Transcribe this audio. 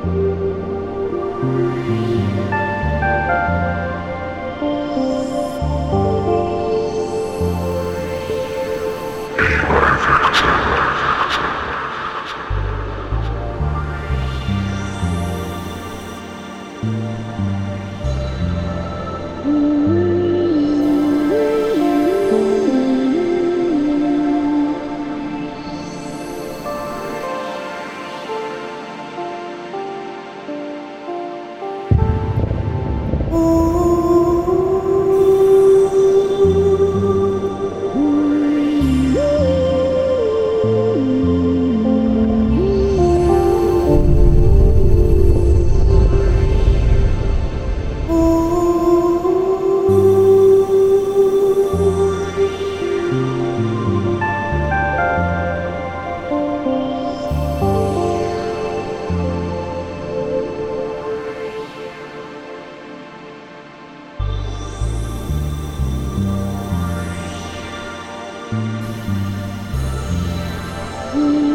Perfect. 嗯